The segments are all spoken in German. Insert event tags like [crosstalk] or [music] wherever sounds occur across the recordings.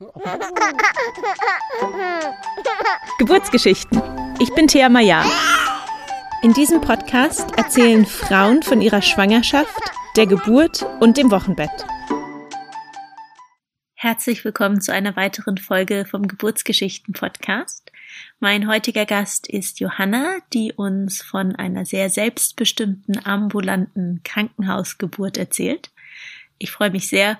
[laughs] Geburtsgeschichten. Ich bin Thea Maya. In diesem Podcast erzählen Frauen von ihrer Schwangerschaft, der Geburt und dem Wochenbett. Herzlich willkommen zu einer weiteren Folge vom Geburtsgeschichten Podcast. Mein heutiger Gast ist Johanna, die uns von einer sehr selbstbestimmten ambulanten Krankenhausgeburt erzählt. Ich freue mich sehr,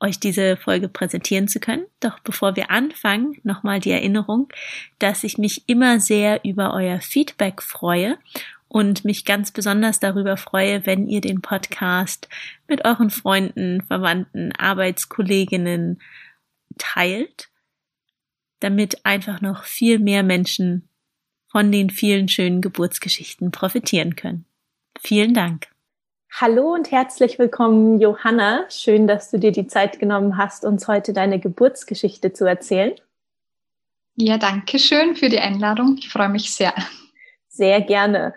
euch diese Folge präsentieren zu können. Doch bevor wir anfangen, nochmal die Erinnerung, dass ich mich immer sehr über euer Feedback freue und mich ganz besonders darüber freue, wenn ihr den Podcast mit euren Freunden, Verwandten, Arbeitskolleginnen teilt, damit einfach noch viel mehr Menschen von den vielen schönen Geburtsgeschichten profitieren können. Vielen Dank. Hallo und herzlich willkommen, Johanna. Schön, dass du dir die Zeit genommen hast, uns heute deine Geburtsgeschichte zu erzählen. Ja, danke schön für die Einladung. Ich freue mich sehr. Sehr gerne.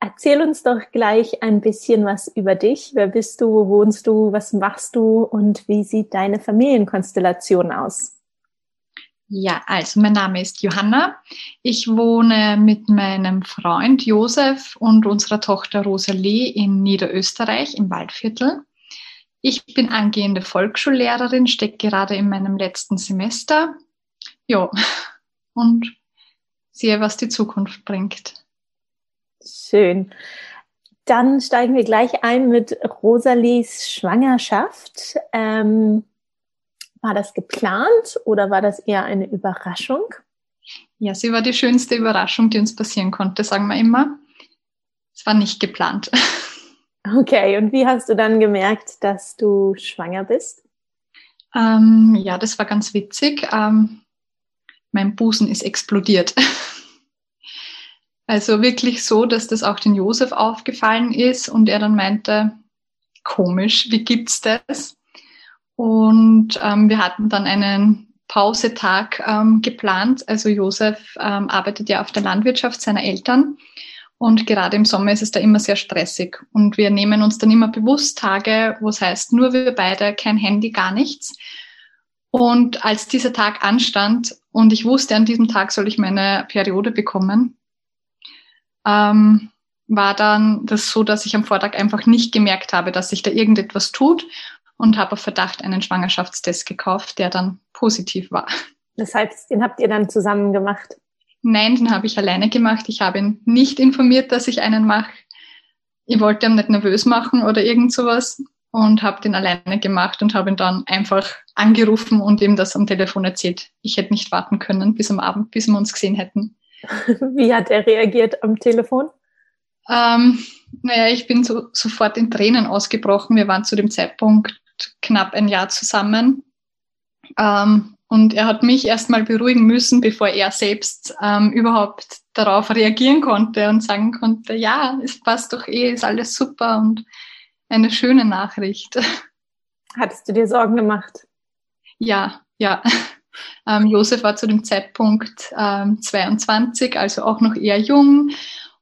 Erzähl uns doch gleich ein bisschen was über dich. Wer bist du? Wo wohnst du? Was machst du? Und wie sieht deine Familienkonstellation aus? Ja, also mein Name ist Johanna. Ich wohne mit meinem Freund Josef und unserer Tochter Rosalie in Niederösterreich im Waldviertel. Ich bin angehende Volksschullehrerin, stecke gerade in meinem letzten Semester. Ja, und sehe, was die Zukunft bringt. Schön. Dann steigen wir gleich ein mit Rosalies Schwangerschaft. Ähm war das geplant oder war das eher eine Überraschung? Ja, sie war die schönste Überraschung, die uns passieren konnte, sagen wir immer. Es war nicht geplant. [laughs] Okay, und wie hast du dann gemerkt, dass du schwanger bist? Ähm, ja, das war ganz witzig. Ähm, mein Busen ist explodiert. [laughs] also wirklich so, dass das auch den Josef aufgefallen ist und er dann meinte, komisch, wie gibt's das? Und ähm, wir hatten dann einen Pausetag ähm, geplant. Also Josef ähm, arbeitet ja auf der Landwirtschaft seiner Eltern. Und gerade im Sommer ist es da immer sehr stressig. Und wir nehmen uns dann immer bewusst Tage, wo es heißt, nur wir beide, kein Handy, gar nichts. Und als dieser Tag anstand und ich wusste, an diesem Tag soll ich meine Periode bekommen, ähm, war dann das so, dass ich am Vortag einfach nicht gemerkt habe, dass sich da irgendetwas tut und habe auf Verdacht einen Schwangerschaftstest gekauft, der dann positiv war. Das heißt, den habt ihr dann zusammen gemacht? Nein, den habe ich alleine gemacht. Ich habe ihn nicht informiert, dass ich einen mache. Ich wollte ihn nicht nervös machen oder irgend sowas und habe den alleine gemacht und habe ihn dann einfach angerufen und ihm das am Telefon erzählt. Ich hätte nicht warten können bis am Abend, bis wir uns gesehen hätten. [laughs] Wie hat er reagiert am Telefon? Ähm, naja, ich bin so, sofort in Tränen ausgebrochen. Wir waren zu dem Zeitpunkt knapp ein Jahr zusammen. Ähm, und er hat mich erstmal beruhigen müssen, bevor er selbst ähm, überhaupt darauf reagieren konnte und sagen konnte, ja, es passt doch eh, ist alles super und eine schöne Nachricht. [laughs] Hattest du dir Sorgen gemacht? Ja, ja. [laughs] Ähm, Josef war zu dem Zeitpunkt ähm, 22, also auch noch eher jung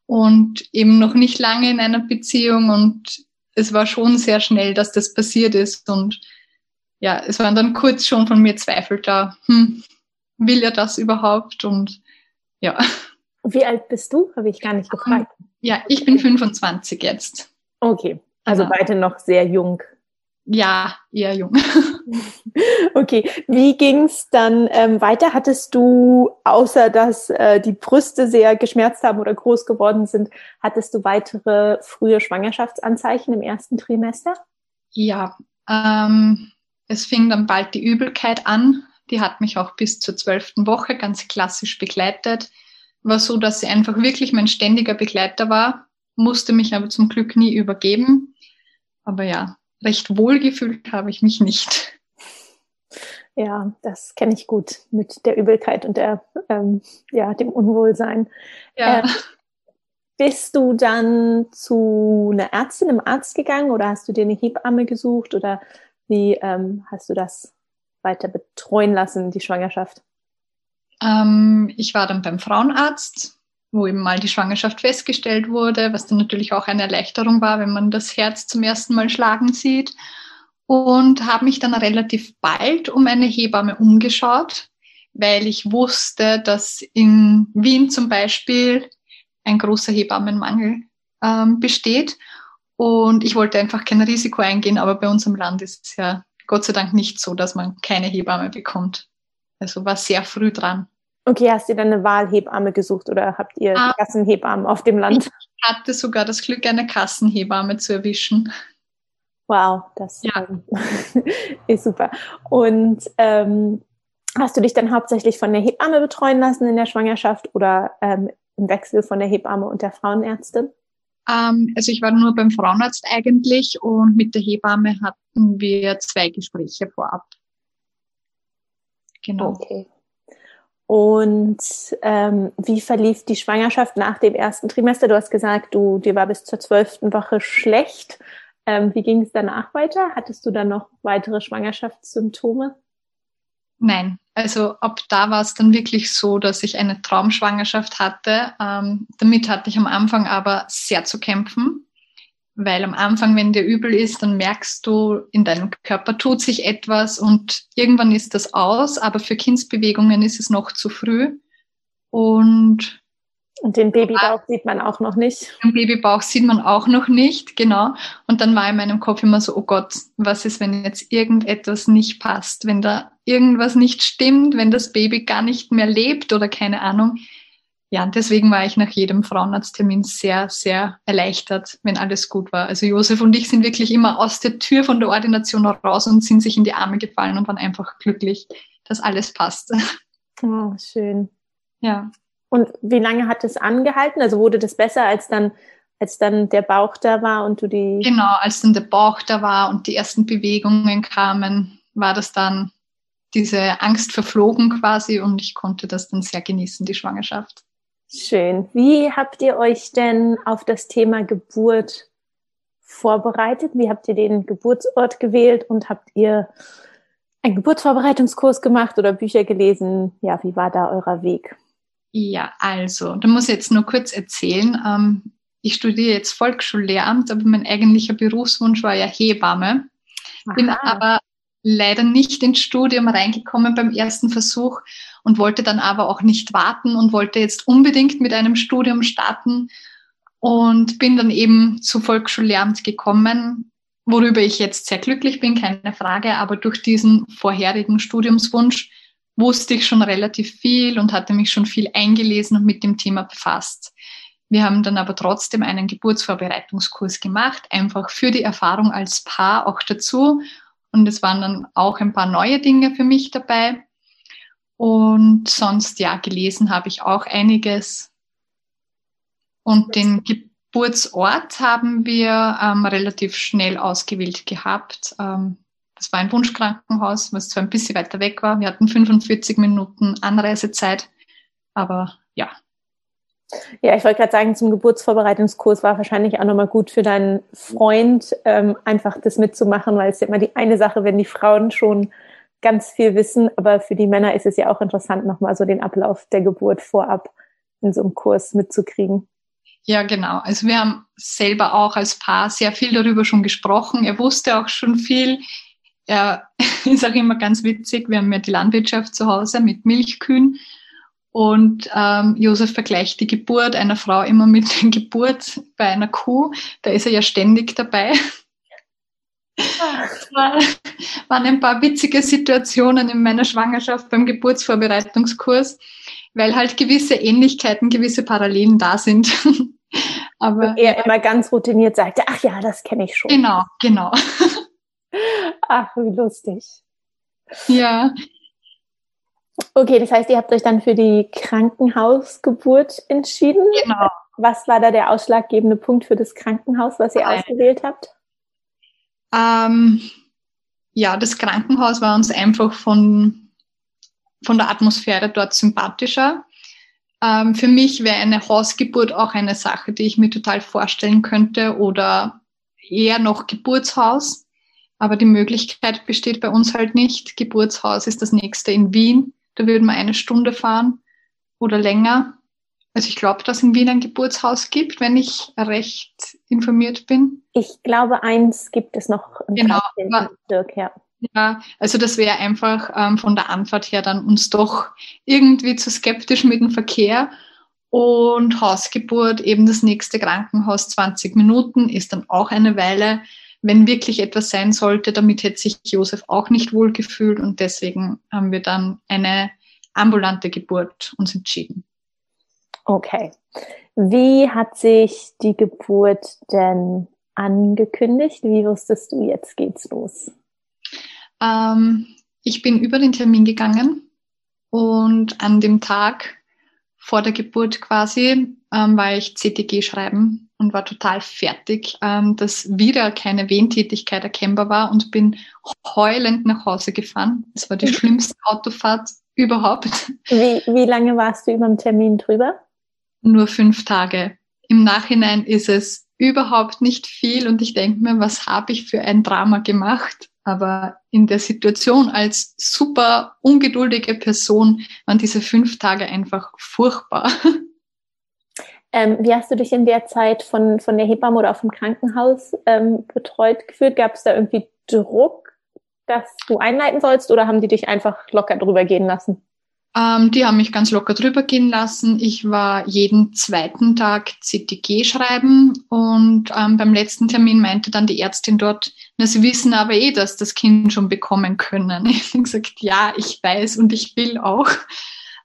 und eben noch nicht lange in einer Beziehung und es war schon sehr schnell, dass das passiert ist und ja, es waren dann kurz schon von mir Zweifel da, hm, will er das überhaupt und ja. Wie alt bist du? Habe ich gar nicht gefragt. Ja, ich bin 25 jetzt. Okay, also ja. beide noch sehr jung. Ja, eher jung. [laughs] okay, wie ging's dann ähm, weiter? Hattest du, außer dass äh, die Brüste sehr geschmerzt haben oder groß geworden sind, hattest du weitere frühe Schwangerschaftsanzeichen im ersten Trimester? Ja, ähm, es fing dann bald die Übelkeit an. Die hat mich auch bis zur zwölften Woche ganz klassisch begleitet. War so, dass sie einfach wirklich mein ständiger Begleiter war, musste mich aber zum Glück nie übergeben. Aber ja, recht wohlgefühlt habe ich mich nicht. Ja, das kenne ich gut mit der Übelkeit und der, ähm, ja, dem Unwohlsein. Ja. Äh, bist du dann zu einer Ärztin, einem Arzt gegangen oder hast du dir eine Hebamme gesucht oder wie ähm, hast du das weiter betreuen lassen, die Schwangerschaft? Ähm, ich war dann beim Frauenarzt, wo eben mal die Schwangerschaft festgestellt wurde, was dann natürlich auch eine Erleichterung war, wenn man das Herz zum ersten Mal schlagen sieht. Und habe mich dann relativ bald um eine Hebamme umgeschaut, weil ich wusste, dass in Wien zum Beispiel ein großer Hebammenmangel ähm, besteht. Und ich wollte einfach kein Risiko eingehen, aber bei uns im Land ist es ja Gott sei Dank nicht so, dass man keine Hebamme bekommt. Also war sehr früh dran. Okay, hast du dann eine Wahlhebamme gesucht oder habt ihr ah, Kassenhebammen auf dem Land? Ich hatte sogar das Glück, eine Kassenhebamme zu erwischen. Wow, das ja. [laughs] ist super. Und ähm, hast du dich dann hauptsächlich von der Hebamme betreuen lassen in der Schwangerschaft oder ähm, im Wechsel von der Hebamme und der Frauenärztin? Ähm, also ich war nur beim Frauenarzt eigentlich und mit der Hebamme hatten wir zwei Gespräche vorab. Genau. Okay. Und ähm, wie verlief die Schwangerschaft nach dem ersten Trimester? Du hast gesagt, du dir war bis zur zwölften Woche schlecht. Ähm, wie ging es danach weiter? Hattest du dann noch weitere Schwangerschaftssymptome? Nein, also ab da war es dann wirklich so, dass ich eine Traumschwangerschaft hatte. Ähm, damit hatte ich am Anfang aber sehr zu kämpfen, weil am Anfang, wenn dir übel ist, dann merkst du, in deinem Körper tut sich etwas und irgendwann ist das aus, aber für Kindsbewegungen ist es noch zu früh. Und und den Babybauch sieht man auch noch nicht. Den Babybauch sieht man auch noch nicht, genau. Und dann war in meinem Kopf immer so, oh Gott, was ist, wenn jetzt irgendetwas nicht passt, wenn da irgendwas nicht stimmt, wenn das Baby gar nicht mehr lebt oder keine Ahnung. Ja, deswegen war ich nach jedem Frauenarzttermin sehr, sehr erleichtert, wenn alles gut war. Also Josef und ich sind wirklich immer aus der Tür von der Ordination raus und sind sich in die Arme gefallen und waren einfach glücklich, dass alles passt. Oh, schön. Ja. Und wie lange hat es angehalten? Also wurde das besser, als dann, als dann der Bauch da war und du die. Genau, als dann der Bauch da war und die ersten Bewegungen kamen, war das dann diese Angst verflogen quasi und ich konnte das dann sehr genießen, die Schwangerschaft. Schön. Wie habt ihr euch denn auf das Thema Geburt vorbereitet? Wie habt ihr den Geburtsort gewählt und habt ihr einen Geburtsvorbereitungskurs gemacht oder Bücher gelesen? Ja, wie war da euer Weg? Ja, also, da muss ich jetzt nur kurz erzählen. Ähm, ich studiere jetzt Volksschullehramt, aber mein eigentlicher Berufswunsch war ja Hebamme. Aha. Bin aber leider nicht ins Studium reingekommen beim ersten Versuch und wollte dann aber auch nicht warten und wollte jetzt unbedingt mit einem Studium starten und bin dann eben zu Volksschullehramt gekommen, worüber ich jetzt sehr glücklich bin, keine Frage, aber durch diesen vorherigen Studiumswunsch wusste ich schon relativ viel und hatte mich schon viel eingelesen und mit dem Thema befasst. Wir haben dann aber trotzdem einen Geburtsvorbereitungskurs gemacht, einfach für die Erfahrung als Paar auch dazu. Und es waren dann auch ein paar neue Dinge für mich dabei. Und sonst, ja, gelesen habe ich auch einiges. Und den Geburtsort haben wir ähm, relativ schnell ausgewählt gehabt. Ähm, das war ein Wunschkrankenhaus, was zwar ein bisschen weiter weg war. Wir hatten 45 Minuten Anreisezeit, aber ja. Ja, ich wollte gerade sagen, zum Geburtsvorbereitungskurs war wahrscheinlich auch nochmal gut für deinen Freund, ähm, einfach das mitzumachen, weil es ja immer die eine Sache, wenn die Frauen schon ganz viel wissen, aber für die Männer ist es ja auch interessant, nochmal so den Ablauf der Geburt vorab in so einem Kurs mitzukriegen. Ja, genau. Also wir haben selber auch als Paar sehr viel darüber schon gesprochen. Er wusste auch schon viel er [laughs] ist auch immer ganz witzig. Wir haben ja die Landwirtschaft zu Hause mit Milchkühen. Und ähm, Josef vergleicht die Geburt einer Frau immer mit der Geburt bei einer Kuh. Da ist er ja ständig dabei. Es war, waren ein paar witzige Situationen in meiner Schwangerschaft beim Geburtsvorbereitungskurs, weil halt gewisse Ähnlichkeiten, gewisse Parallelen da sind. [laughs] Aber Und er immer ganz routiniert sagte, ach ja, das kenne ich schon. Genau, genau. Ach, wie lustig. Ja. Okay, das heißt, ihr habt euch dann für die Krankenhausgeburt entschieden. Genau. Was war da der ausschlaggebende Punkt für das Krankenhaus, was ihr Nein. ausgewählt habt? Ähm, ja, das Krankenhaus war uns einfach von, von der Atmosphäre dort sympathischer. Ähm, für mich wäre eine Hausgeburt auch eine Sache, die ich mir total vorstellen könnte oder eher noch Geburtshaus. Aber die Möglichkeit besteht bei uns halt nicht. Geburtshaus ist das nächste in Wien. Da würden wir eine Stunde fahren oder länger. Also ich glaube, dass es in Wien ein Geburtshaus gibt, wenn ich recht informiert bin. Ich glaube, eins gibt es noch im genau, Bezirk, ja. Ja, also das wäre einfach ähm, von der Antwort her dann uns doch irgendwie zu skeptisch mit dem Verkehr. Und Hausgeburt, eben das nächste Krankenhaus 20 Minuten, ist dann auch eine Weile. Wenn wirklich etwas sein sollte, damit hätte sich Josef auch nicht wohl gefühlt und deswegen haben wir dann eine ambulante Geburt uns entschieden. Okay. Wie hat sich die Geburt denn angekündigt? Wie wusstest du, jetzt geht's los? Ähm, ich bin über den Termin gegangen und an dem Tag vor der Geburt quasi ähm, war ich CTG schreiben und war total fertig, ähm, dass wieder keine Wehentätigkeit erkennbar war und bin heulend nach Hause gefahren. Das war die [laughs] schlimmste Autofahrt überhaupt. Wie, wie lange warst du über dem Termin drüber? Nur fünf Tage. Im Nachhinein ist es überhaupt nicht viel und ich denke mir, was habe ich für ein Drama gemacht? Aber in der Situation als super ungeduldige Person waren diese fünf Tage einfach furchtbar. [laughs] Ähm, wie hast du dich in der Zeit von, von der Hebamme oder auch vom Krankenhaus ähm, betreut gefühlt? Gab es da irgendwie Druck, dass du einleiten sollst oder haben die dich einfach locker drüber gehen lassen? Ähm, die haben mich ganz locker drüber gehen lassen. Ich war jeden zweiten Tag CTG schreiben und ähm, beim letzten Termin meinte dann die Ärztin dort, na, sie wissen aber eh, dass das Kind schon bekommen können. [laughs] Ich habe gesagt, ja, ich weiß und ich will auch.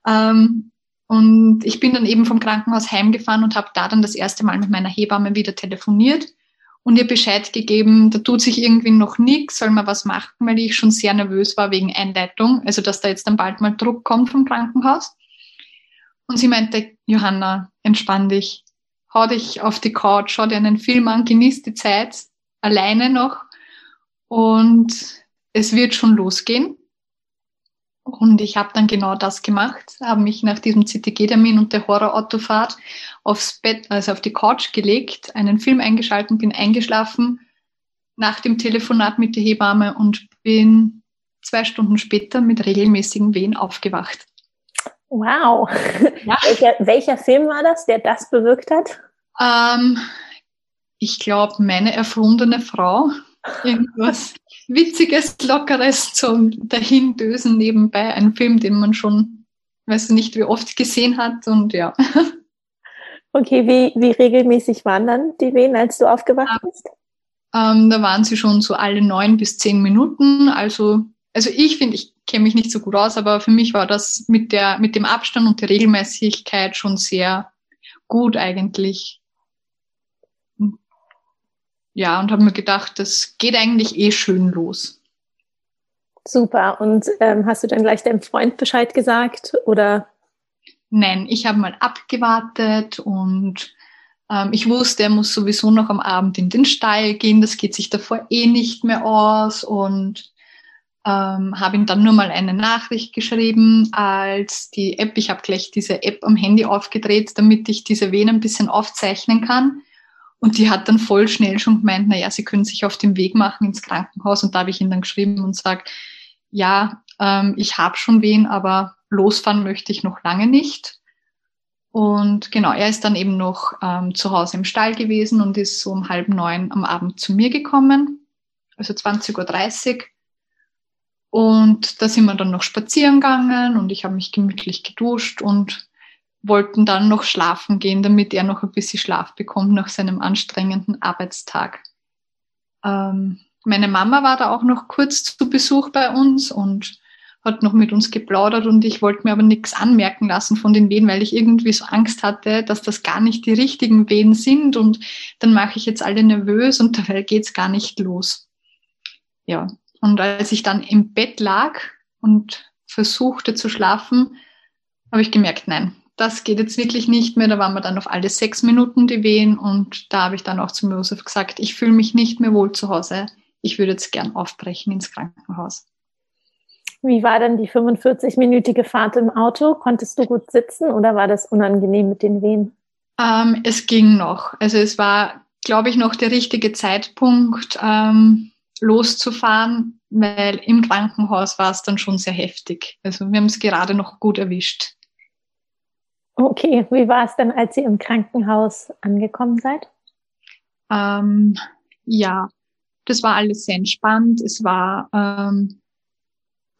Ähm, und ich bin dann eben vom Krankenhaus heimgefahren und habe da dann das erste Mal mit meiner Hebamme wieder telefoniert und ihr Bescheid gegeben, da tut sich irgendwie noch nichts, soll man was machen, weil ich schon sehr nervös war wegen Einleitung, also dass da jetzt dann bald mal Druck kommt vom Krankenhaus. Und sie meinte, Johanna, entspann dich, hau dich auf die Couch, schau dir einen Film an, genieß die Zeit, alleine noch und es wird schon losgehen. Und ich habe dann genau das gemacht, habe mich nach diesem CTG-Termin und der Horrorautofahrt aufs Bett, also auf die Couch gelegt, einen Film eingeschalten, bin eingeschlafen nach dem Telefonat mit der Hebamme und bin zwei Stunden später mit regelmäßigen Wehen aufgewacht. Wow. Ja. [laughs] Welcher, welcher Film war das, der das bewirkt hat? Ähm, ich glaube, meine erfundene Frau. Irgendwas. Witziges, Lockeres zum Dahindösen nebenbei. Ein Film, den man schon, weiß nicht, wie oft gesehen hat und ja. Okay, wie, wie regelmäßig waren dann die Wehen, als du aufgewacht bist? Ähm, da waren sie schon so alle neun bis zehn Minuten. Also, also ich finde, ich kenne mich nicht so gut aus, aber für mich war das mit der, mit dem Abstand und der Regelmäßigkeit schon sehr gut eigentlich ja, und habe mir gedacht, das geht eigentlich eh schön los. Super. Und ähm, hast du dann gleich deinem Freund Bescheid gesagt oder? Nein, ich habe mal abgewartet und ähm, ich wusste, er muss sowieso noch am Abend in den Stall gehen. Das geht sich davor eh nicht mehr aus und ähm, habe ihm dann nur mal eine Nachricht geschrieben als die App. Ich habe gleich diese App am Handy aufgedreht, damit ich diese Venen ein bisschen aufzeichnen kann. Und die hat dann voll schnell schon gemeint, na ja, sie können sich auf den Weg machen ins Krankenhaus. Und da habe ich ihn dann geschrieben und sagt, ja, ähm, ich habe schon wen, aber losfahren möchte ich noch lange nicht. Und genau, er ist dann eben noch ähm, zu Hause im Stall gewesen und ist so um halb neun am Abend zu mir gekommen, also 20.30 Uhr. Und da sind wir dann noch spazieren gegangen und ich habe mich gemütlich geduscht und wollten dann noch schlafen gehen, damit er noch ein bisschen Schlaf bekommt nach seinem anstrengenden Arbeitstag. Ähm, meine Mama war da auch noch kurz zu Besuch bei uns und hat noch mit uns geplaudert und ich wollte mir aber nichts anmerken lassen von den Wehen, weil ich irgendwie so Angst hatte, dass das gar nicht die richtigen Wehen sind und dann mache ich jetzt alle nervös und [laughs] dabei geht's gar nicht los. Ja, und als ich dann im Bett lag und versuchte zu schlafen, habe ich gemerkt, nein, das geht jetzt wirklich nicht mehr. Da waren wir dann auf alle sechs Minuten die Wehen und da habe ich dann auch zu Josef gesagt, ich fühle mich nicht mehr wohl zu Hause. Ich würde jetzt gern aufbrechen ins Krankenhaus. Wie war denn die 45-minütige Fahrt im Auto? Konntest du gut sitzen oder war das unangenehm mit den Wehen? Ähm, es ging noch. Also es war, glaube ich, noch der richtige Zeitpunkt, ähm, loszufahren, weil im Krankenhaus war es dann schon sehr heftig. Also wir haben es gerade noch gut erwischt. Okay, wie war es denn, als ihr im Krankenhaus angekommen seid? Ähm, ja, das war alles sehr entspannt. Es war ähm,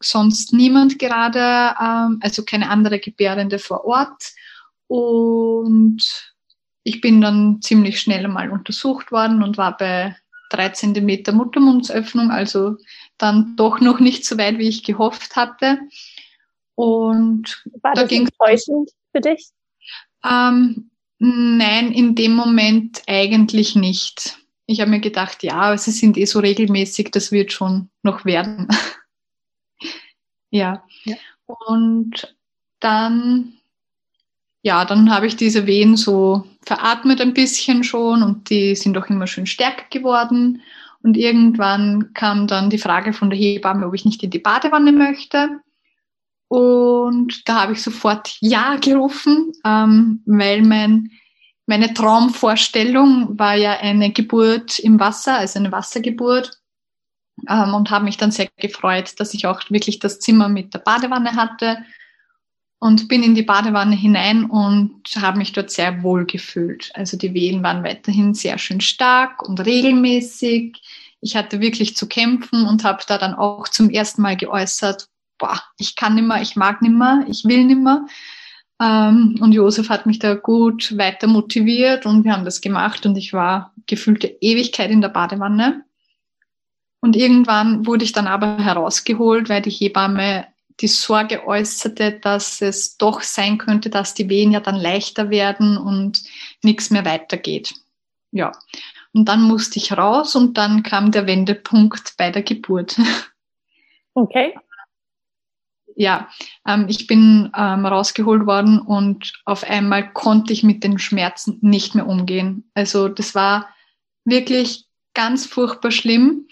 sonst niemand gerade, ähm, also keine andere Gebärende vor Ort. Und ich bin dann ziemlich schnell einmal untersucht worden und war bei drei Zentimeter Muttermundsöffnung, also dann doch noch nicht so weit, wie ich gehofft hatte. Und war da das enttäuschend für dich? Ähm, nein, in dem Moment eigentlich nicht. Ich habe mir gedacht, ja, sie sind eh so regelmäßig, das wird schon noch werden. [laughs] ja. ja. Und dann, ja, dann habe ich diese Wehen so veratmet ein bisschen schon und die sind auch immer schön stärker geworden. Und irgendwann kam dann die Frage von der Hebamme, ob ich nicht in die Badewanne möchte. Und da habe ich sofort Ja gerufen, ähm, weil mein meine Traumvorstellung war ja eine Geburt im Wasser, also eine Wassergeburt. Ähm, und habe mich dann sehr gefreut, dass ich auch wirklich das Zimmer mit der Badewanne hatte und bin in die Badewanne hinein und habe mich dort sehr wohl gefühlt. Also die Wehen waren weiterhin sehr schön stark und regelmäßig. Ich hatte wirklich zu kämpfen und habe da dann auch zum ersten Mal geäußert, boah, ich kann nimmer, ich mag nimmer, ich will nimmer. Ähm, und Josef hat mich da gut weiter motiviert und wir haben das gemacht und ich war gefühlte Ewigkeit in der Badewanne. Und irgendwann wurde ich dann aber herausgeholt, weil die Hebamme die Sorge äußerte, dass es doch sein könnte, dass die Wehen ja dann leichter werden und nichts mehr weitergeht. Ja. Und dann musste ich raus und dann kam der Wendepunkt bei der Geburt. Okay ja, ähm, ich bin ähm, rausgeholt worden und auf einmal konnte ich mit den Schmerzen nicht mehr umgehen. Also das war wirklich ganz furchtbar schlimm.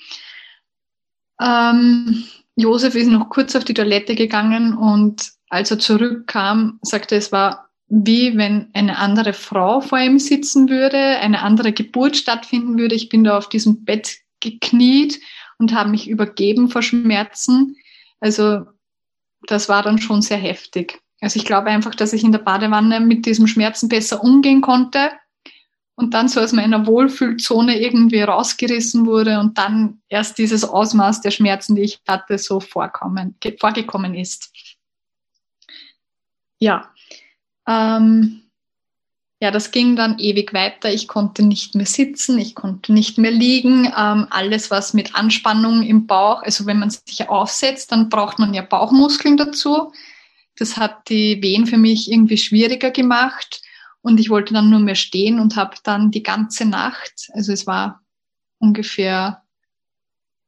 Ähm, Josef ist noch kurz auf die Toilette gegangen und als er zurückkam, sagte es war wie wenn eine andere Frau vor ihm sitzen würde, eine andere Geburt stattfinden würde. Ich bin da auf diesem Bett gekniet und habe mich übergeben vor Schmerzen. Also das war dann schon sehr heftig. Also ich glaube einfach, dass ich in der Badewanne mit diesem Schmerzen besser umgehen konnte und dann so aus meiner Wohlfühlzone irgendwie rausgerissen wurde und dann erst dieses Ausmaß der Schmerzen, die ich hatte, so vorkommen, vorgekommen ist. Ja, ähm, ja, das ging dann ewig weiter. Ich konnte nicht mehr sitzen, ich konnte nicht mehr liegen. Ähm, alles, was mit Anspannung im Bauch, also wenn man sich aufsetzt, dann braucht man ja Bauchmuskeln dazu. Das hat die Wehen für mich irgendwie schwieriger gemacht. Und ich wollte dann nur mehr stehen und habe dann die ganze Nacht, also es war ungefähr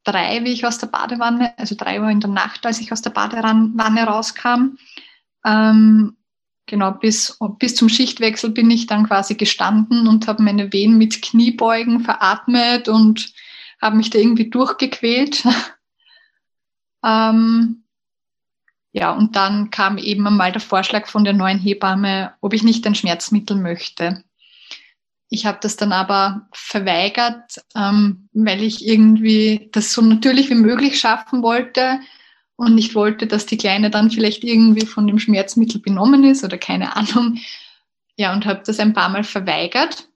drei, wie ich aus der Badewanne, also drei Uhr in der Nacht, als ich aus der Badewanne rauskam, ähm, genau, bis, bis zum Schichtwechsel bin ich dann quasi gestanden und habe meine Wehen mit Kniebeugen veratmet und habe mich da irgendwie durchgequält. [laughs] ähm, ja, und dann kam eben einmal der Vorschlag von der neuen Hebamme, ob ich nicht ein Schmerzmittel möchte. Ich habe das dann aber verweigert, ähm, weil ich irgendwie das so natürlich wie möglich schaffen wollte und nicht wollte, dass die Kleine dann vielleicht irgendwie von dem Schmerzmittel benommen ist oder keine Ahnung. Ja, und habe das ein paar Mal verweigert.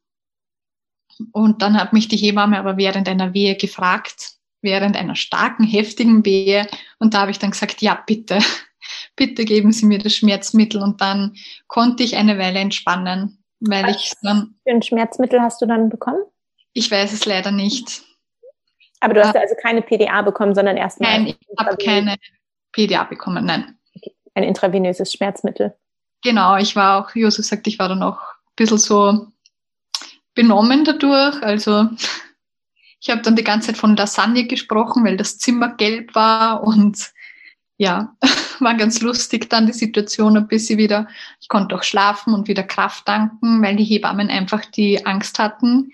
Und dann hat mich die Hebamme aber während einer Wehe gefragt, während einer starken, heftigen Wehe. Und da habe ich dann gesagt, ja, bitte, [laughs] bitte geben Sie mir das Schmerzmittel. Und dann konnte ich eine Weile entspannen, weil Was ich dann. Für ein Schmerzmittel hast du dann bekommen? Ich weiß es leider nicht. Aber du hast ja also keine PDA bekommen, sondern erstmal. Nein, ich habe keine PDA bekommen, nein. Ein intravenöses Schmerzmittel. Genau, ich war auch, Josef sagt, ich war dann auch ein bisschen so benommen dadurch. Also ich habe dann die ganze Zeit von Lasagne gesprochen, weil das Zimmer gelb war und ja, [laughs] war ganz lustig dann die Situation ein bisschen wieder. Ich konnte auch schlafen und wieder Kraft danken, weil die Hebammen einfach die Angst hatten,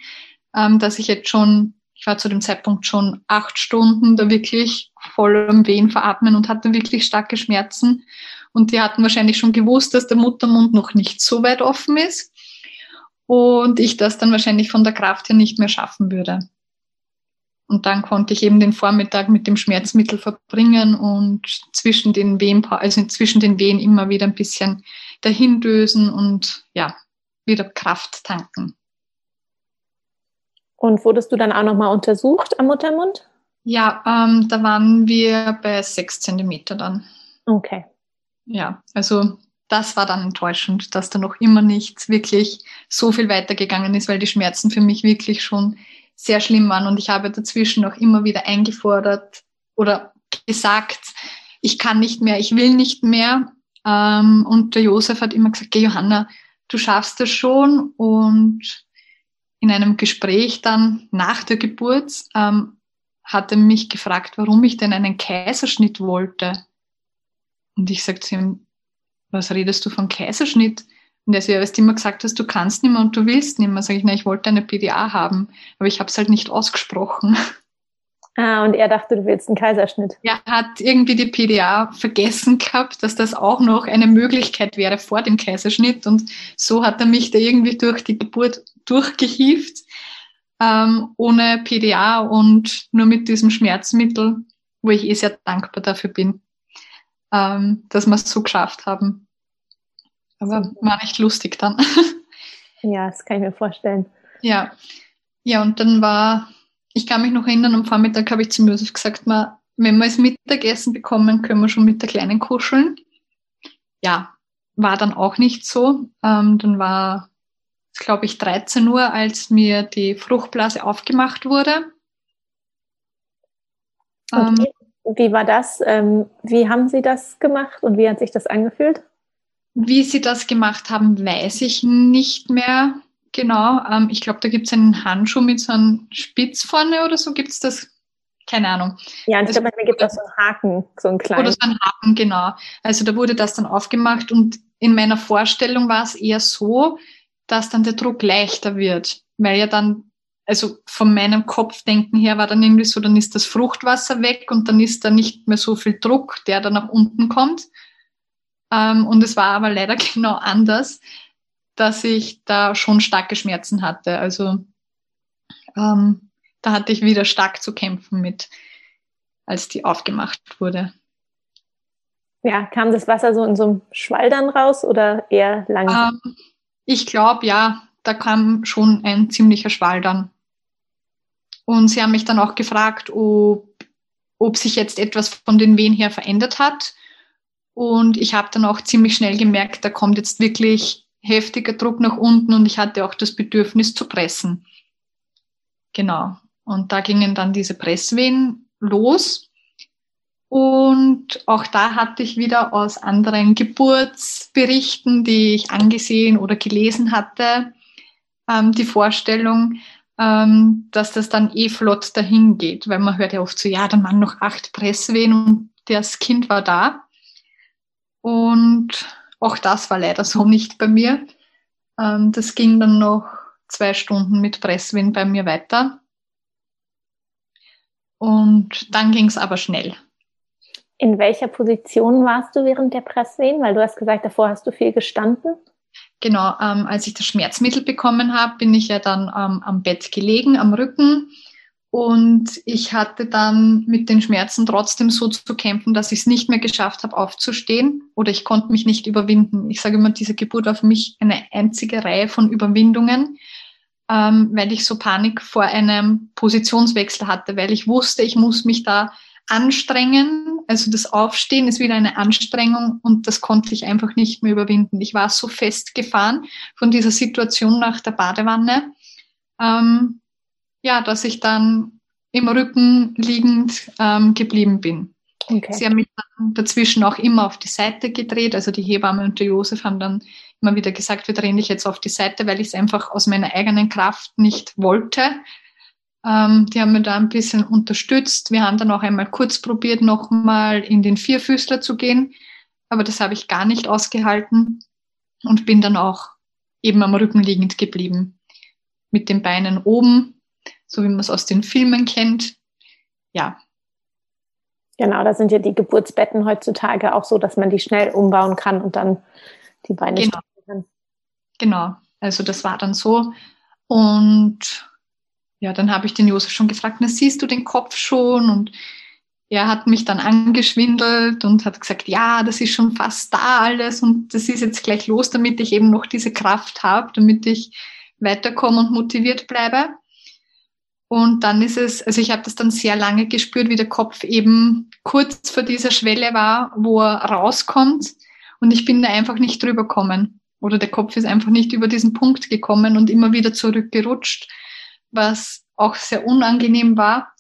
ähm, dass ich jetzt schon ich war zu dem Zeitpunkt schon acht Stunden da wirklich voll am Wehen veratmen und hatte wirklich starke Schmerzen. Und die hatten wahrscheinlich schon gewusst, dass der Muttermund noch nicht so weit offen ist und ich das dann wahrscheinlich von der Kraft her nicht mehr schaffen würde. Und dann konnte ich eben den Vormittag mit dem Schmerzmittel verbringen und zwischen den Wehen, also zwischen den Wehen immer wieder ein bisschen dahindösen und ja, wieder Kraft tanken. Und wurdest du dann auch nochmal untersucht am Muttermund? Ja, ähm, da waren wir bei sechs Zentimeter dann. Okay. Ja, also das war dann enttäuschend, dass da noch immer nicht wirklich so viel weitergegangen ist, weil die Schmerzen für mich wirklich schon sehr schlimm waren. Und ich habe dazwischen auch immer wieder eingefordert oder gesagt, ich kann nicht mehr, ich will nicht mehr. Ähm, und der Josef hat immer gesagt, Johanna, du schaffst das schon. Und in einem Gespräch dann nach der Geburt ähm, hat er mich gefragt, warum ich denn einen Kaiserschnitt wollte. Und ich sagte zu ihm, was redest du von Kaiserschnitt? Und er so, ja, weil du immer gesagt hast, du kannst nicht mehr und du willst nicht mehr. Sag ich, na, ich wollte eine PDA haben, aber ich habe es halt nicht ausgesprochen. Ah, und er dachte, du willst einen Kaiserschnitt. Er hat irgendwie die PDA vergessen gehabt, dass das auch noch eine Möglichkeit wäre vor dem Kaiserschnitt. Und so hat er mich da irgendwie durch die Geburt durchgehieft, ähm, ohne PDA und nur mit diesem Schmerzmittel, wo ich eh sehr dankbar dafür bin, ähm, dass wir es so geschafft haben. Aber war echt lustig dann. [laughs] Ja, das kann ich mir vorstellen. Ja. Ja, und dann war ich kann mich noch erinnern, am Vormittag habe ich zu Josef gesagt, mal, wenn wir das Mittagessen bekommen, können wir schon mit der Kleinen kuscheln. Ja, war dann auch nicht so. Ähm, dann war glaube ich, 13 Uhr, als mir die Fruchtblase aufgemacht wurde. Okay. Ähm, wie war das? Ähm, wie haben Sie das gemacht und wie hat sich das angefühlt? Wie Sie das gemacht haben, weiß ich nicht mehr. Genau, ähm, ich glaube, da gibt es einen Handschuh mit so einem Spitz vorne oder so. Gibt es das? Keine Ahnung. Ja, und ich glaube, da gibt es auch so einen Haken, so einen kleinen. Oder so einen Haken, genau. Also da wurde das dann aufgemacht und in meiner Vorstellung war es eher so, dass dann der Druck leichter wird, weil ja dann, also von meinem Kopfdenken her war dann irgendwie so, dann ist das Fruchtwasser weg und dann ist da nicht mehr so viel Druck, der da nach unten kommt. Ähm, und es war aber leider [laughs] genau anders dass ich da schon starke Schmerzen hatte. Also ähm, da hatte ich wieder stark zu kämpfen mit, als die aufgemacht wurde. Ja, kam das Wasser so in so einem Schwall dann raus oder eher langsam? Ähm, ich glaube, ja, da kam schon ein ziemlicher Schwall dann. Und sie haben mich dann auch gefragt, ob, ob sich jetzt etwas von den Wehen her verändert hat. Und ich habe dann auch ziemlich schnell gemerkt, da kommt jetzt wirklich heftiger Druck nach unten und ich hatte auch das Bedürfnis zu pressen. Genau. Und da gingen dann diese Presswehen los. Und auch da hatte ich wieder aus anderen Geburtsberichten, die ich angesehen oder gelesen hatte, ähm, die Vorstellung, ähm, dass das dann eh flott dahin geht, weil man hört ja oft so, ja, dann waren noch acht Presswehen und das Kind war da. Und auch das war leider so nicht bei mir. Ähm, das ging dann noch zwei Stunden mit Presswind bei mir weiter. Und dann ging es aber schnell. In welcher Position warst du während der Presswehen? Weil du hast gesagt, davor hast du viel gestanden. Genau, ähm, als ich das Schmerzmittel bekommen habe, bin ich ja dann ähm, am Bett gelegen, am Rücken und ich hatte dann mit den Schmerzen trotzdem so zu kämpfen, dass ich es nicht mehr geschafft habe, aufzustehen oder ich konnte mich nicht überwinden. Ich sage immer, diese Geburt war für mich eine einzige Reihe von Überwindungen, ähm, weil ich so Panik vor einem Positionswechsel hatte, weil ich wusste, ich muss mich da anstrengen. Also das Aufstehen ist wieder eine Anstrengung und das konnte ich einfach nicht mehr überwinden. Ich war so festgefahren von dieser Situation nach der Badewanne. Ähm, ja, dass ich dann im Rücken liegend ähm, geblieben bin. Okay. Sie haben mich dann dazwischen auch immer auf die Seite gedreht. Also die Hebamme und der Josef haben dann immer wieder gesagt, wir drehen dich jetzt auf die Seite, weil ich es einfach aus meiner eigenen Kraft nicht wollte. Ähm, die haben mir da ein bisschen unterstützt. Wir haben dann auch einmal kurz probiert, nochmal in den Vierfüßler zu gehen. Aber das habe ich gar nicht ausgehalten und bin dann auch eben am Rücken liegend geblieben. Mit den Beinen oben so wie man es aus den Filmen kennt. Ja. Genau, da sind ja die Geburtsbetten heutzutage auch so, dass man die schnell umbauen kann und dann die Beine genau. kann. Genau, also das war dann so. Und ja, dann habe ich den Josef schon gefragt, na siehst du den Kopf schon? Und er hat mich dann angeschwindelt und hat gesagt, ja, das ist schon fast da alles und das ist jetzt gleich los, damit ich eben noch diese Kraft habe, damit ich weiterkomme und motiviert bleibe. Und dann ist es, also ich habe das dann sehr lange gespürt, wie der Kopf eben kurz vor dieser Schwelle war, wo er rauskommt. Und ich bin da einfach nicht drüber gekommen. Oder der Kopf ist einfach nicht über diesen Punkt gekommen und immer wieder zurückgerutscht, was auch sehr unangenehm war.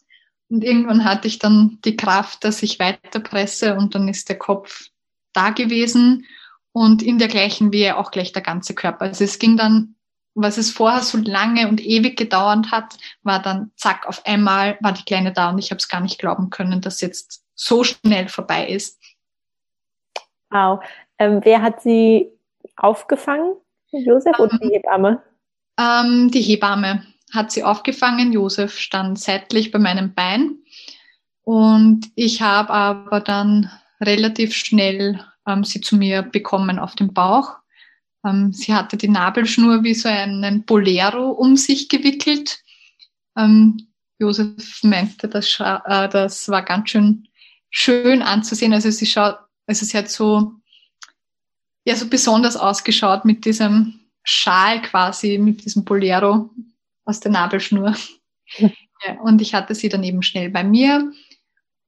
Und irgendwann hatte ich dann die Kraft, dass ich weiterpresse und dann ist der Kopf da gewesen und in der gleichen Wehe auch gleich der ganze Körper. Also es ging dann was es vorher so lange und ewig gedauert hat, war dann zack, auf einmal war die Kleine da und ich habe es gar nicht glauben können, dass jetzt so schnell vorbei ist. Wow. Ähm, wer hat sie aufgefangen? Josef ähm, oder die Hebamme? Ähm, die Hebamme hat sie aufgefangen. Josef stand seitlich bei meinem Bein. Und ich habe aber dann relativ schnell ähm, sie zu mir bekommen auf dem Bauch. Ähm, sie hatte die Nabelschnur wie so einen Bolero um sich gewickelt. Ähm, Josef meinte, das, äh, das war ganz schön schön anzusehen. Also sie schaut, also sie hat so, ja, so besonders ausgeschaut mit diesem Schal quasi, mit diesem Bolero aus der Nabelschnur. [laughs] Ja, und ich hatte sie dann eben schnell bei mir.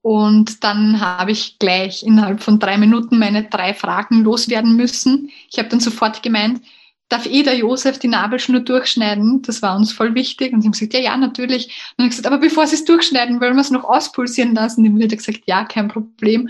Und dann habe ich gleich innerhalb von drei Minuten meine drei Fragen loswerden müssen. Ich habe dann sofort gemeint, darf eh der Josef die Nabelschnur durchschneiden? Das war uns voll wichtig. Und sie haben gesagt, ja, ja, natürlich. Und dann habe ich gesagt, aber bevor sie es durchschneiden, wollen wir es noch auspulsieren lassen? Und die hat gesagt, ja, kein Problem.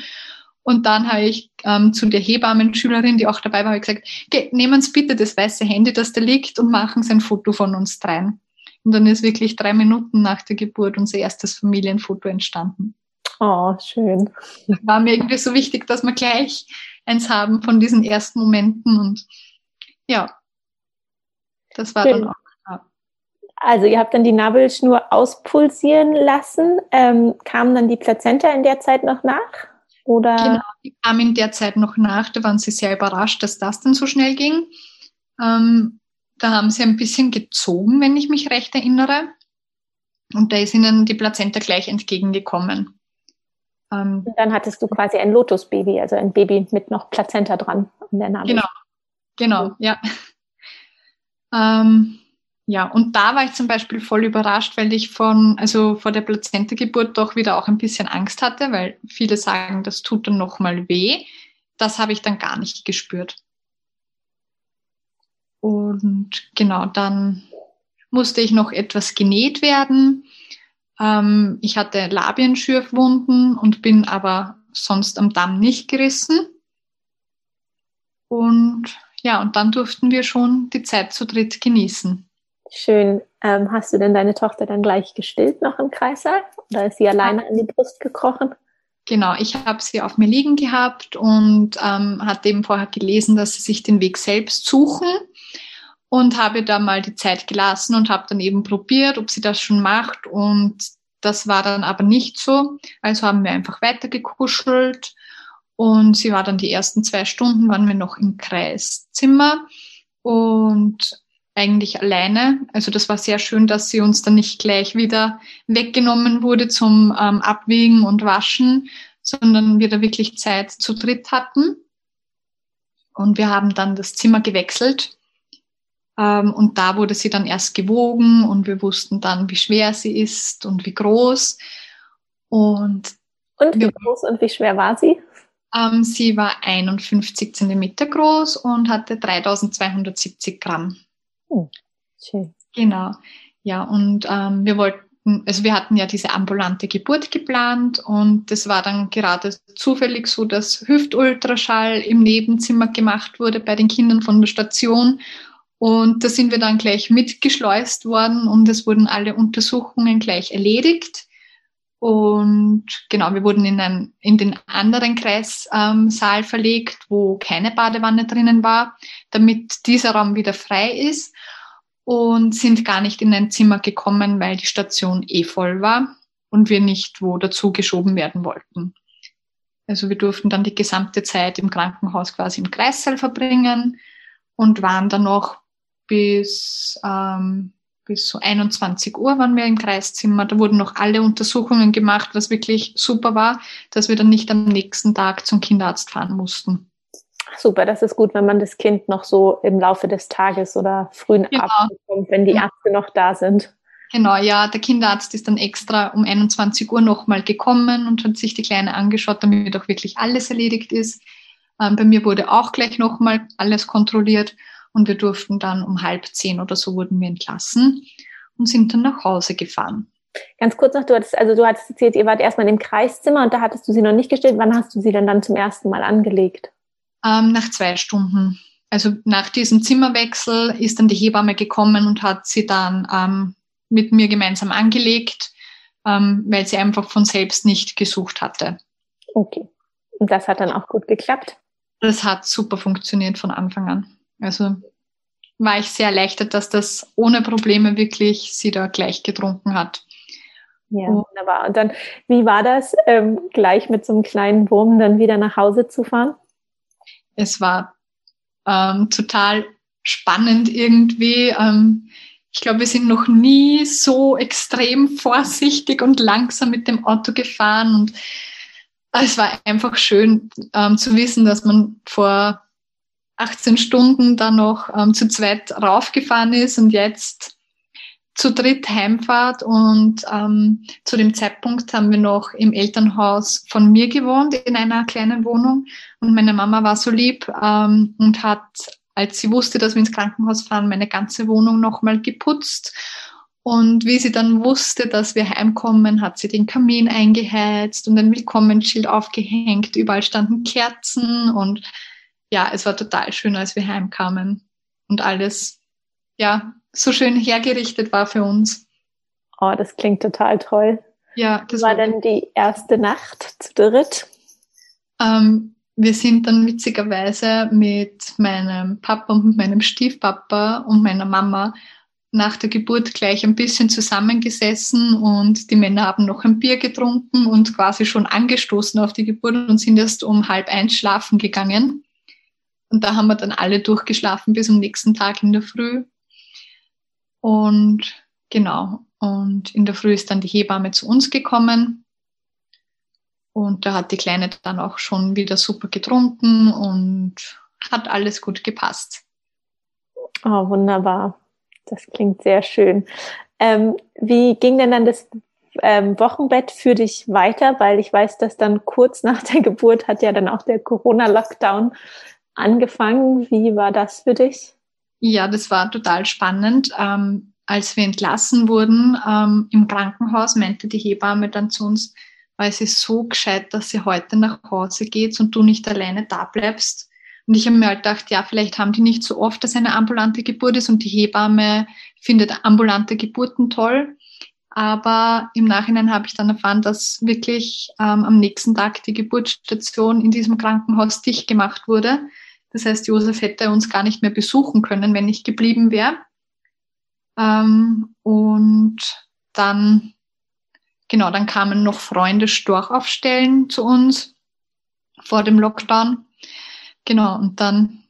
Und dann habe ich ähm, zu der Hebammenschülerin, die auch dabei war, gesagt, nehmen Sie bitte das weiße Handy, das da liegt, und machen Sie ein Foto von uns dreien. Und dann ist wirklich drei Minuten nach der Geburt unser erstes Familienfoto entstanden. Oh, schön. War mir irgendwie so wichtig, dass wir gleich eins haben von diesen ersten Momenten und ja, das war schön. dann auch. Ja. Also ihr habt dann die Nabelschnur auspulsieren lassen. Ähm, kam dann die Plazenta in der Zeit noch nach? Oder? Genau, die kam in der Zeit noch nach. Da waren sie sehr überrascht, dass das dann so schnell ging. Ähm, da haben sie ein bisschen gezogen, wenn ich mich recht erinnere. Und da ist ihnen die Plazenta gleich entgegengekommen. Ähm, und dann hattest du quasi ein Lotusbaby, also ein Baby mit noch Plazenta dran an der Nabel. Genau, genau, ja. Ähm, ja, und da war ich zum Beispiel voll überrascht, weil ich von, also vor der Plazenta-Geburt doch wieder auch ein bisschen Angst hatte, weil viele sagen, das tut dann nochmal weh. Das habe ich dann gar nicht gespürt. Und genau, dann musste ich noch etwas genäht werden. Ähm, ich hatte Labienschürfwunden und bin aber sonst am Damm nicht gerissen. Und ja, und dann durften wir schon die Zeit zu dritt genießen. Schön. Ähm, hast du denn deine Tochter dann gleich gestillt noch im Kreissaal? Oder ist sie alleine an die Brust gekrochen? Genau, ich habe sie auf mir liegen gehabt und ähm, hatte eben vorher gelesen, dass sie sich den Weg selbst suchen und habe da mal die Zeit gelassen und habe dann eben probiert, ob sie das schon macht und das war dann aber nicht so. Also haben wir einfach weiter gekuschelt und sie war dann die ersten zwei Stunden waren wir noch im Kreiszimmer und eigentlich alleine. Also das war sehr schön, dass sie uns dann nicht gleich wieder weggenommen wurde zum ähm, Abwiegen und Waschen, sondern wir da wirklich Zeit zu dritt hatten. Und wir haben dann das Zimmer gewechselt und da wurde sie dann erst gewogen und wir wussten dann, wie schwer sie ist und wie groß. Und, und wie wir, groß und wie schwer war sie? Ähm, sie war 51 Zentimeter groß und hatte 3270 Gramm. Hm, schön. Genau. Ja, und ähm, wir wollten, also wir hatten ja diese ambulante Geburt geplant und das war dann gerade zufällig so, dass Hüftultraschall im Nebenzimmer gemacht wurde bei den Kindern von der Station und da sind wir dann gleich mitgeschleust worden und es wurden alle Untersuchungen gleich erledigt. Und genau, wir wurden in, ein, in den anderen Kreissaal ähm, verlegt, wo keine Badewanne drinnen war, damit dieser Raum wieder frei ist und sind gar nicht in ein Zimmer gekommen, weil die Station eh voll war und wir nicht wo dazu geschoben werden wollten. Also wir durften dann die gesamte Zeit im Krankenhaus quasi im Kreissaal verbringen und waren dann noch bis, ähm, bis so 21 Uhr waren wir im Kreiszimmer. Da wurden noch alle Untersuchungen gemacht, was wirklich super war, dass wir dann nicht am nächsten Tag zum Kinderarzt fahren mussten. Super, das ist gut, wenn man das Kind noch so im Laufe des Tages oder frühen genau. Abend bekommt, wenn die Ärzte noch da sind. Genau, ja, der Kinderarzt ist dann extra um 21 Uhr nochmal gekommen und hat sich die Kleine angeschaut, damit auch wirklich alles erledigt ist. Ähm, bei mir wurde auch gleich nochmal alles kontrolliert und wir durften dann um halb zehn oder so wurden wir entlassen und sind dann nach Hause gefahren. Ganz kurz noch, du hattest, also du hattest erzählt, ihr wart erstmal im Kreiszimmer und da hattest du sie noch nicht gestellt. Wann hast du sie denn dann zum ersten Mal angelegt? Ähm, nach zwei Stunden. Also nach diesem Zimmerwechsel ist dann die Hebamme gekommen und hat sie dann ähm, mit mir gemeinsam angelegt, ähm, weil sie einfach von selbst nicht gesucht hatte. Okay. Und das hat dann auch gut geklappt? Das hat super funktioniert von Anfang an. Also war ich sehr erleichtert, dass das ohne Probleme wirklich sie da gleich getrunken hat. Ja, wunderbar. Und dann, wie war das, ähm, gleich mit so einem kleinen Wurm dann wieder nach Hause zu fahren? Es war ähm, total spannend irgendwie. Ähm, ich glaube, wir sind noch nie so extrem vorsichtig und langsam mit dem Auto gefahren und es war einfach schön ähm, zu wissen, dass man vor 18 Stunden dann noch ähm, zu zweit raufgefahren ist und jetzt zu dritt Heimfahrt und ähm, zu dem Zeitpunkt haben wir noch im Elternhaus von mir gewohnt in einer kleinen Wohnung und meine Mama war so lieb ähm, und hat, als sie wusste, dass wir ins Krankenhaus fahren, meine ganze Wohnung nochmal geputzt und wie sie dann wusste, dass wir heimkommen, hat sie den Kamin eingeheizt und ein Willkommensschild aufgehängt. Überall standen Kerzen und ja, es war total schön, als wir heimkamen und alles, ja, so schön hergerichtet war für uns. Oh, das klingt total toll. Ja, das war, war dann die erste Nacht zu dritt. Ähm, wir sind dann witzigerweise mit meinem Papa und meinem Stiefpapa und meiner Mama nach der Geburt gleich ein bisschen zusammengesessen und die Männer haben noch ein Bier getrunken und quasi schon angestoßen auf die Geburt und sind erst um halb eins schlafen gegangen. Und da haben wir dann alle durchgeschlafen bis am nächsten Tag in der Früh. Und genau, und in der Früh ist dann die Hebamme zu uns gekommen. Und da hat die Kleine dann auch schon wieder super getrunken und hat alles gut gepasst. Oh, wunderbar. Das klingt sehr schön. Ähm, wie ging denn dann das ähm, Wochenbett für dich weiter? Weil ich weiß, dass dann kurz nach der Geburt hat ja dann auch der Corona-Lockdown angefangen. Wie war das für dich? Ja, das war total spannend. Ähm, als wir entlassen wurden ähm, im Krankenhaus, meinte die Hebamme dann zu uns, weil sie so gescheit, dass sie heute nach Hause geht und du nicht alleine da bleibst. Und ich habe mir halt gedacht, ja, vielleicht haben die nicht so oft, dass eine ambulante Geburt ist und die Hebamme findet ambulante Geburten toll. Aber im Nachhinein habe ich dann erfahren, dass wirklich ähm, am nächsten Tag die Geburtsstation in diesem Krankenhaus dicht gemacht wurde. Das heißt, Josef hätte uns gar nicht mehr besuchen können, wenn ich geblieben wäre. Ähm, und dann, genau, dann kamen noch Freunde Storch aufstellen zu uns vor dem Lockdown. Genau, und dann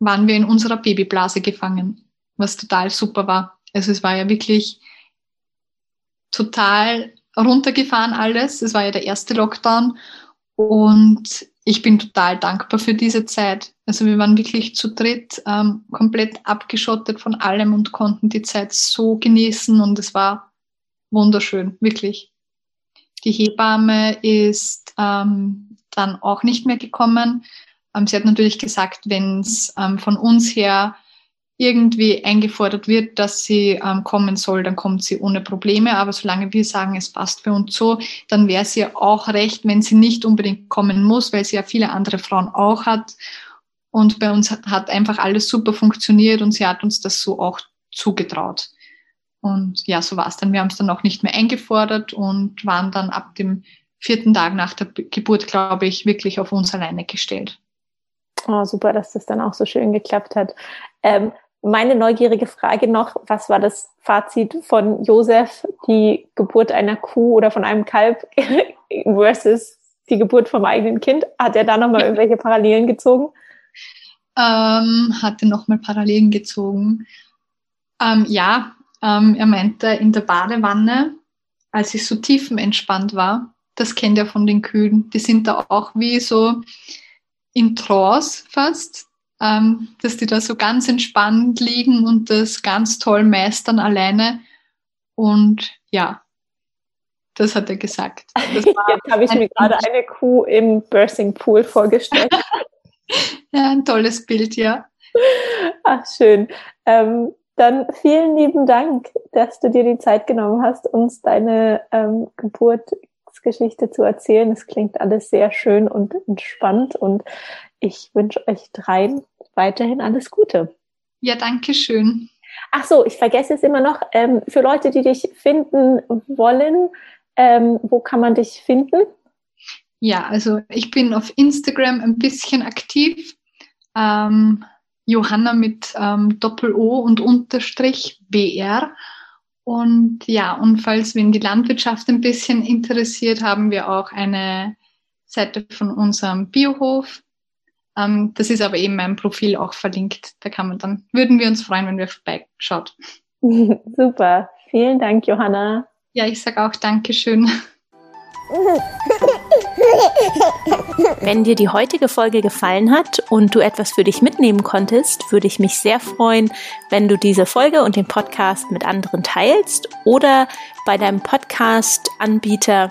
waren wir in unserer Babyblase gefangen, was total super war. Also es war ja wirklich total runtergefahren alles. Es war ja der erste Lockdown und ich bin total dankbar für diese Zeit. Also wir waren wirklich zu dritt ähm, komplett abgeschottet von allem und konnten die Zeit so genießen und es war wunderschön, wirklich. Die Hebamme ist ähm, dann auch nicht mehr gekommen. Ähm, sie hat natürlich gesagt, wenn es ähm, von uns her irgendwie eingefordert wird, dass sie ähm, kommen soll, dann kommt sie ohne Probleme. Aber solange wir sagen, es passt für uns so, dann wäre sie auch recht, wenn sie nicht unbedingt kommen muss, weil sie ja viele andere Frauen auch hat. Und bei uns hat einfach alles super funktioniert und sie hat uns das so auch zugetraut. Und ja, so war es dann. Wir haben es dann auch nicht mehr eingefordert und waren dann ab dem vierten Tag nach der Geburt, glaube ich, wirklich auf uns alleine gestellt. Oh, super, dass das dann auch so schön geklappt hat. Ähm, meine neugierige Frage noch, was war das Fazit von Josef, die Geburt einer Kuh oder von einem Kalb [laughs] versus die Geburt vom eigenen Kind? Hat er da nochmal irgendwelche Parallelen gezogen? Ähm, hat er nochmal Parallelen gezogen? Ähm, ja, ähm, er meinte in der Badewanne, als ich so tiefenentspannt war, das kennt er von den Kühen, die sind da auch wie so in Trance fast ähm, dass die da so ganz entspannt liegen und das ganz toll meistern alleine. Und ja, das hat er gesagt. [laughs] Jetzt habe ich mir gerade eine Kuh im Birthing Pool vorgestellt. [laughs] ja, ein tolles Bild, ja. Ach, schön. Ähm, dann vielen lieben Dank, dass du dir die Zeit genommen hast, uns deine ähm, Geburtsgeschichte zu erzählen. Es klingt alles sehr schön und entspannt und ich wünsche euch dreien weiterhin alles Gute. Ja, danke schön. Ach so, ich vergesse es immer noch. Ähm, für Leute, die dich finden wollen, ähm, wo kann man dich finden? Ja, also ich bin auf Instagram ein bisschen aktiv. Ähm, Johanna mit ähm, Doppel-O und Unterstrich BR. Und ja, und falls wen die Landwirtschaft ein bisschen interessiert, haben wir auch eine Seite von unserem Biohof. Ähm, das ist aber eben mein Profil auch verlinkt. Da kann man dann, würden wir uns freuen, wenn wir vorbeischaut. [laughs] Super. Vielen Dank, Johanna. Ja, ich sage auch Dankeschön. [laughs] Wenn dir die heutige Folge gefallen hat und du etwas für dich mitnehmen konntest, würde ich mich sehr freuen, wenn du diese Folge und den Podcast mit anderen teilst oder bei deinem Podcast-Anbieter